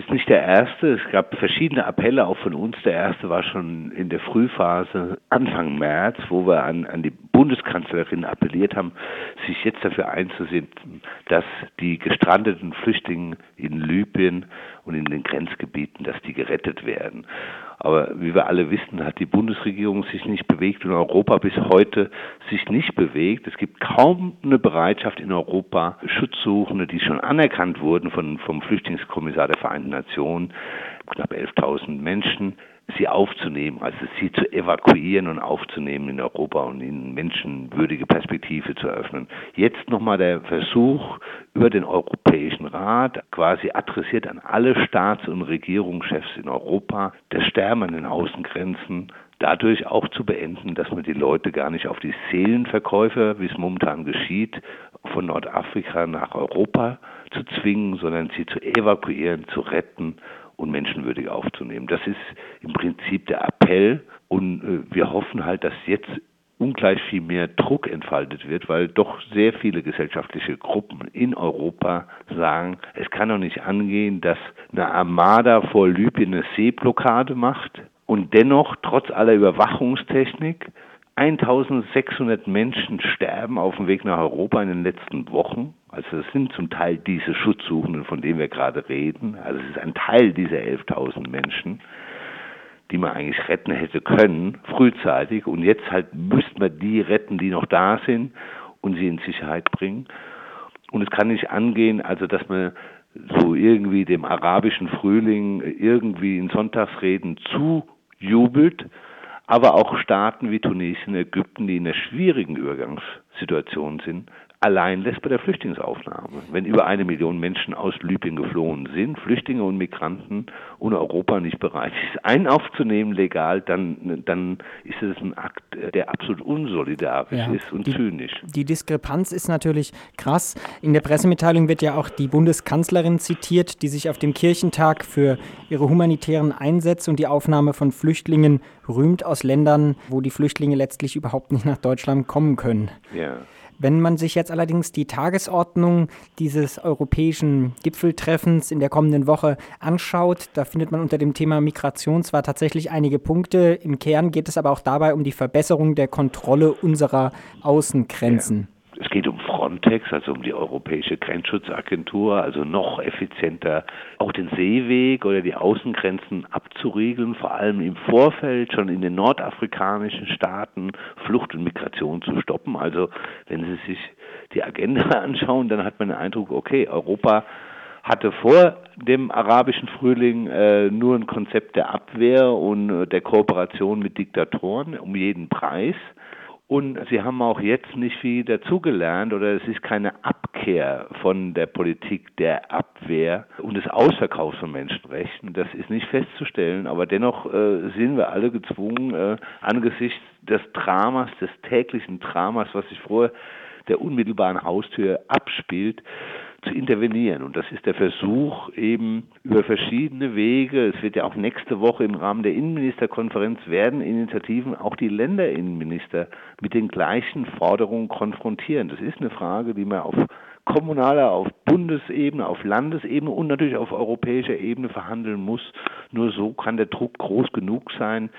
ist nicht der erste. Es gab verschiedene Appelle auch von uns. Der erste war schon in der Frühphase Anfang März, wo wir an, an die Bundeskanzlerin appelliert haben, sich jetzt dafür einzusetzen, dass die gestrandeten Flüchtlinge in Libyen und in den Grenzgebieten, dass die gerettet werden. Aber wie wir alle wissen, hat die Bundesregierung sich nicht bewegt und Europa bis heute sich nicht bewegt. Es gibt kaum eine Bereitschaft in Europa, Schutzsuchende, die schon anerkannt wurden von, vom Flüchtlingskommissar der Vereinten Nationen, knapp 11.000 Menschen, sie aufzunehmen, also sie zu evakuieren und aufzunehmen in Europa und ihnen menschenwürdige Perspektive zu eröffnen. Jetzt nochmal der Versuch über den Europäischen Rat, quasi adressiert an alle Staats- und Regierungschefs in Europa, das Sterben an den Außengrenzen dadurch auch zu beenden, dass man die Leute gar nicht auf die Seelenverkäufe, wie es momentan geschieht, von Nordafrika nach Europa zu zwingen, sondern sie zu evakuieren, zu retten und menschenwürdig aufzunehmen. Das ist im Prinzip der Appell und äh, wir hoffen halt, dass jetzt ungleich viel mehr Druck entfaltet wird, weil doch sehr viele gesellschaftliche Gruppen in Europa sagen, es kann doch nicht angehen, dass eine Armada vor Libyen eine Seeblockade macht und dennoch trotz aller Überwachungstechnik 1600 Menschen sterben auf dem Weg nach Europa in den letzten Wochen. Also es sind zum Teil diese Schutzsuchenden, von denen wir gerade reden. Also es ist ein Teil dieser 11.000 Menschen, die man eigentlich retten hätte können, frühzeitig. Und jetzt halt müsste man die retten, die noch da sind und sie in Sicherheit bringen. Und es kann nicht angehen, also dass man so irgendwie dem arabischen Frühling irgendwie in Sonntagsreden zujubelt, aber auch Staaten wie Tunesien, Ägypten, die in einer schwierigen Übergangssituation sind, allein lässt bei der Flüchtlingsaufnahme. Wenn über eine Million Menschen aus Libyen geflohen sind, Flüchtlinge und Migranten und Europa nicht bereit ist, einen aufzunehmen legal, dann, dann ist es ein Akt, der absolut unsolidarisch ja, ist und die, zynisch. Die Diskrepanz ist natürlich krass. In der Pressemitteilung wird ja auch die Bundeskanzlerin zitiert, die sich auf dem Kirchentag für ihre humanitären Einsätze und die Aufnahme von Flüchtlingen rühmt aus Ländern, wo die Flüchtlinge letztlich überhaupt nicht nach Deutschland kommen können. Ja. Wenn man sich jetzt allerdings die Tagesordnung dieses europäischen Gipfeltreffens in der kommenden Woche anschaut, da findet man unter dem Thema Migration zwar tatsächlich einige Punkte, im Kern geht es aber auch dabei um die Verbesserung der Kontrolle unserer Außengrenzen. Ja. Es geht um Frontex, also um die Europäische Grenzschutzagentur, also noch effizienter auch den Seeweg oder die Außengrenzen abzuriegeln, vor allem im Vorfeld schon in den nordafrikanischen Staaten Flucht und Migration zu stoppen. Also wenn Sie sich die Agenda anschauen, dann hat man den Eindruck, okay, Europa hatte vor dem arabischen Frühling äh, nur ein Konzept der Abwehr und äh, der Kooperation mit Diktatoren um jeden Preis. Und sie haben auch jetzt nicht viel dazugelernt oder es ist keine Abkehr von der Politik der Abwehr und des Ausverkaufs von Menschenrechten. Das ist nicht festzustellen, aber dennoch äh, sind wir alle gezwungen, äh, angesichts des Dramas, des täglichen Dramas, was sich vor der unmittelbaren Haustür abspielt, zu intervenieren. Und das ist der Versuch eben über verschiedene Wege. Es wird ja auch nächste Woche im Rahmen der Innenministerkonferenz werden Initiativen auch die Länderinnenminister mit den gleichen Forderungen konfrontieren. Das ist eine Frage, die man auf kommunaler, auf Bundesebene, auf Landesebene und natürlich auf europäischer Ebene verhandeln muss. Nur so kann der Druck groß genug sein,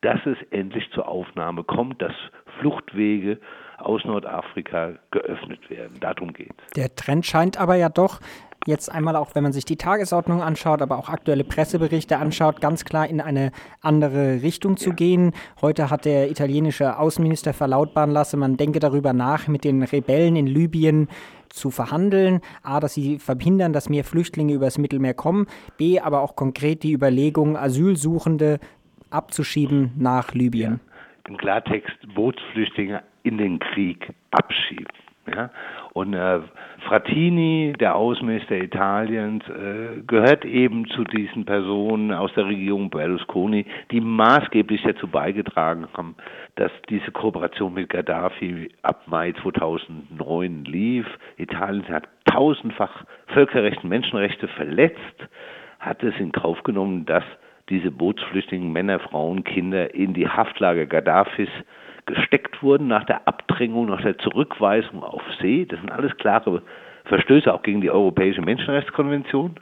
dass es endlich zur Aufnahme kommt, dass Fluchtwege aus Nordafrika geöffnet werden. Darum geht es. Der Trend scheint aber ja doch jetzt einmal auch, wenn man sich die Tagesordnung anschaut, aber auch aktuelle Presseberichte anschaut, ganz klar in eine andere Richtung zu ja. gehen. Heute hat der italienische Außenminister verlautbaren lassen, man denke darüber nach, mit den Rebellen in Libyen zu verhandeln. A, dass sie verhindern, dass mehr Flüchtlinge übers Mittelmeer kommen. B, aber auch konkret die Überlegung, Asylsuchende abzuschieben nach Libyen. Ja. Im Klartext Bootsflüchtlinge in den Krieg abschieben. Ja? Und äh, Frattini, der Außenminister Italiens, äh, gehört eben zu diesen Personen aus der Regierung Berlusconi, die maßgeblich dazu beigetragen haben, dass diese Kooperation mit Gaddafi ab Mai 2009 lief. Italien hat tausendfach Völkerrecht und Menschenrechte verletzt, hat es in Kauf genommen, dass diese Bootsflüchtlinge, Männer, Frauen, Kinder in die Haftlager Gaddafis gesteckt wurden nach der Abdrängung, nach der Zurückweisung auf See. Das sind alles klare Verstöße auch gegen die Europäische Menschenrechtskonvention.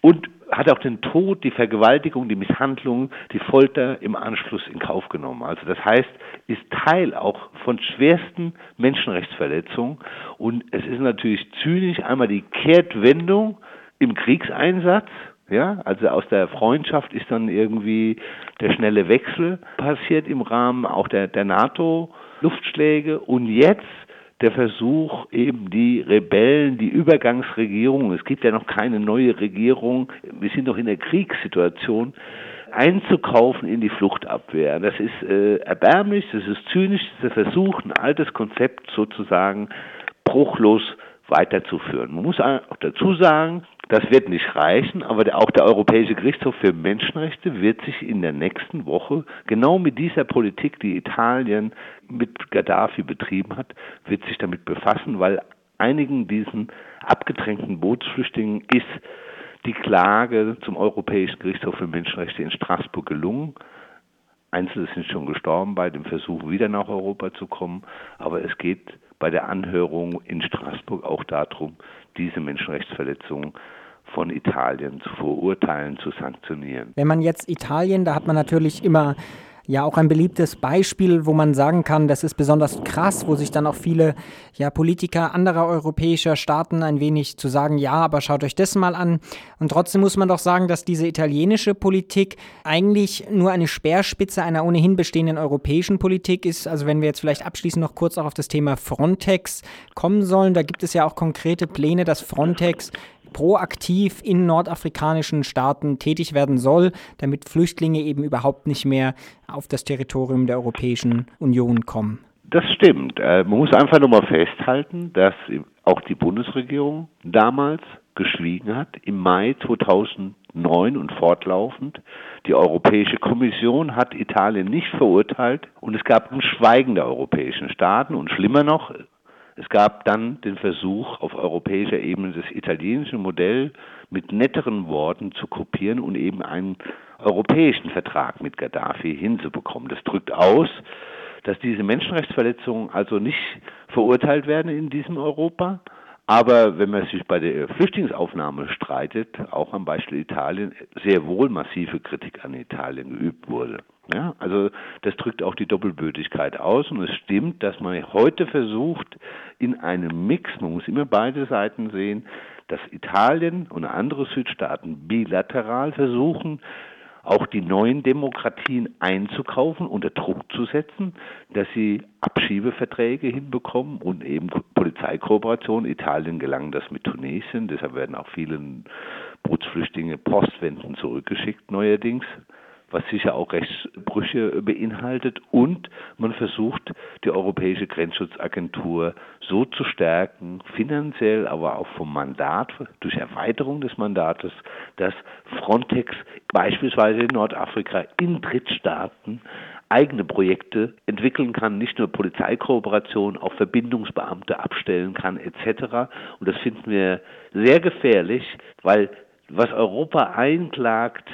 Und hat auch den Tod, die Vergewaltigung, die Misshandlung, die Folter im Anschluss in Kauf genommen. Also das heißt, ist Teil auch von schwersten Menschenrechtsverletzungen. Und es ist natürlich zynisch einmal die Kehrtwendung im Kriegseinsatz. Ja, also aus der Freundschaft ist dann irgendwie der schnelle Wechsel passiert im Rahmen auch der, der NATO-Luftschläge. Und jetzt der Versuch, eben die Rebellen, die Übergangsregierung, es gibt ja noch keine neue Regierung, wir sind doch in der Kriegssituation, einzukaufen in die Fluchtabwehr. Das ist äh, erbärmlich, das ist zynisch, der Versuch, ein altes Konzept sozusagen bruchlos weiterzuführen. Man muss auch dazu sagen, das wird nicht reichen, aber auch der Europäische Gerichtshof für Menschenrechte wird sich in der nächsten Woche genau mit dieser Politik, die Italien mit Gaddafi betrieben hat, wird sich damit befassen, weil einigen diesen abgedrängten Bootsflüchtlingen ist die Klage zum Europäischen Gerichtshof für Menschenrechte in Straßburg gelungen. Einzelne sind schon gestorben bei dem Versuch, wieder nach Europa zu kommen. Aber es geht bei der Anhörung in Straßburg auch darum, diese Menschenrechtsverletzungen von Italien zu verurteilen, zu sanktionieren. Wenn man jetzt Italien, da hat man natürlich immer ja auch ein beliebtes Beispiel, wo man sagen kann, das ist besonders krass, wo sich dann auch viele ja, Politiker anderer europäischer Staaten ein wenig zu sagen, ja, aber schaut euch das mal an. Und trotzdem muss man doch sagen, dass diese italienische Politik eigentlich nur eine Speerspitze einer ohnehin bestehenden europäischen Politik ist. Also wenn wir jetzt vielleicht abschließend noch kurz auch auf das Thema Frontex kommen sollen, da gibt es ja auch konkrete Pläne, dass Frontex proaktiv in nordafrikanischen Staaten tätig werden soll, damit Flüchtlinge eben überhaupt nicht mehr auf das Territorium der Europäischen Union kommen. Das stimmt. Äh, man muss einfach nur mal festhalten, dass auch die Bundesregierung damals geschwiegen hat, im Mai 2009 und fortlaufend. Die Europäische Kommission hat Italien nicht verurteilt und es gab ein Schweigen der europäischen Staaten und schlimmer noch, es gab dann den Versuch, auf europäischer Ebene das italienische Modell mit netteren Worten zu kopieren und eben einen europäischen Vertrag mit Gaddafi hinzubekommen. Das drückt aus, dass diese Menschenrechtsverletzungen also nicht verurteilt werden in diesem Europa. Aber wenn man sich bei der Flüchtlingsaufnahme streitet, auch am Beispiel Italien, sehr wohl massive Kritik an Italien geübt wurde. Ja, also das drückt auch die Doppelbötigkeit aus und es stimmt, dass man heute versucht, in einem Mix, man muss immer beide Seiten sehen, dass Italien und andere Südstaaten bilateral versuchen, auch die neuen Demokratien einzukaufen, unter Druck zu setzen, dass sie Abschiebeverträge hinbekommen und eben Polizeikooperation. Italien gelang das mit Tunesien, deshalb werden auch viele Bootsflüchtlinge postwenden zurückgeschickt neuerdings was sicher auch Rechtsbrüche beinhaltet. Und man versucht, die Europäische Grenzschutzagentur so zu stärken, finanziell, aber auch vom Mandat, durch Erweiterung des Mandates, dass Frontex beispielsweise in Nordafrika in Drittstaaten eigene Projekte entwickeln kann, nicht nur Polizeikooperation, auch Verbindungsbeamte abstellen kann etc. Und das finden wir sehr gefährlich, weil was Europa einklagt,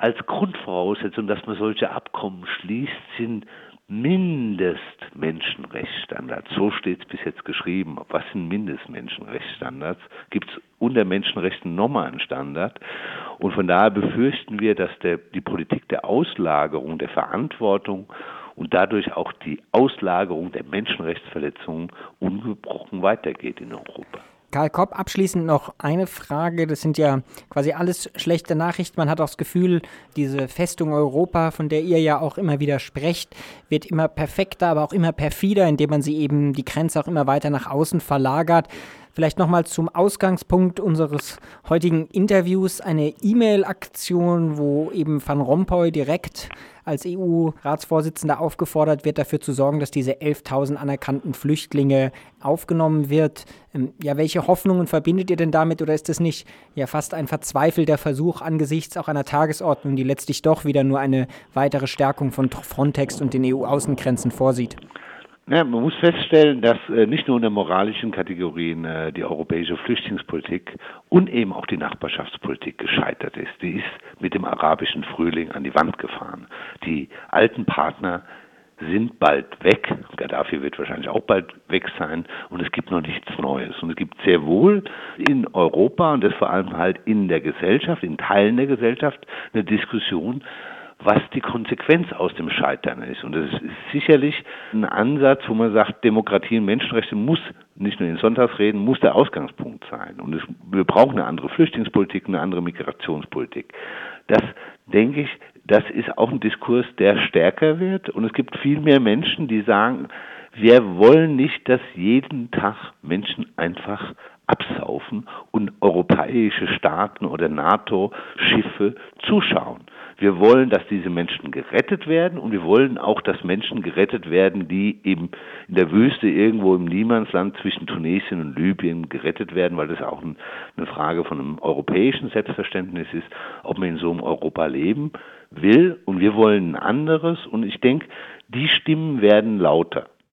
als Grundvoraussetzung, dass man solche Abkommen schließt, sind Mindestmenschenrechtsstandards. So steht es bis jetzt geschrieben. Was sind Mindestmenschenrechtsstandards? Gibt es unter Menschenrechten nochmal einen Standard? Und von daher befürchten wir, dass der, die Politik der Auslagerung der Verantwortung und dadurch auch die Auslagerung der Menschenrechtsverletzungen ungebrochen weitergeht in Europa. Karl Kopp, abschließend noch eine Frage. Das sind ja quasi alles schlechte Nachrichten. Man hat auch das Gefühl, diese Festung Europa, von der ihr ja auch immer wieder sprecht, wird immer perfekter, aber auch immer perfider, indem man sie eben die Grenze auch immer weiter nach außen verlagert. Vielleicht nochmal zum Ausgangspunkt unseres heutigen Interviews eine E-Mail-Aktion, wo eben Van Rompuy direkt als EU-Ratsvorsitzender aufgefordert wird, dafür zu sorgen, dass diese 11.000 anerkannten Flüchtlinge aufgenommen wird. Ähm, ja, welche Hoffnungen verbindet ihr denn damit oder ist das nicht ja fast ein verzweifelter Versuch angesichts auch einer Tagesordnung, die letztlich doch wieder nur eine weitere Stärkung von Frontex und den EU-Außengrenzen vorsieht? Ja, man muss feststellen, dass äh, nicht nur in der moralischen Kategorien äh, die europäische Flüchtlingspolitik und eben auch die Nachbarschaftspolitik gescheitert ist. Die ist mit dem arabischen Frühling an die Wand gefahren. Die alten Partner sind bald weg. Gaddafi wird wahrscheinlich auch bald weg sein und es gibt noch nichts Neues. Und es gibt sehr wohl in Europa und das vor allem halt in der Gesellschaft, in Teilen der Gesellschaft, eine Diskussion, was die Konsequenz aus dem Scheitern ist. Und das ist sicherlich ein Ansatz, wo man sagt, Demokratie und Menschenrechte muss nicht nur in Sonntagsreden, muss der Ausgangspunkt sein. Und es, wir brauchen eine andere Flüchtlingspolitik, eine andere Migrationspolitik. Das, denke ich, das ist auch ein Diskurs, der stärker wird. Und es gibt viel mehr Menschen, die sagen, wir wollen nicht, dass jeden Tag Menschen einfach absaufen und europäische Staaten oder NATO-Schiffe zuschauen. Wir wollen, dass diese Menschen gerettet werden und wir wollen auch, dass Menschen gerettet werden, die eben in der Wüste irgendwo im Niemandsland zwischen Tunesien und Libyen gerettet werden, weil das auch eine Frage von einem europäischen Selbstverständnis ist, ob man in so einem Europa leben will und wir wollen ein anderes und ich denke, die Stimmen werden lauter.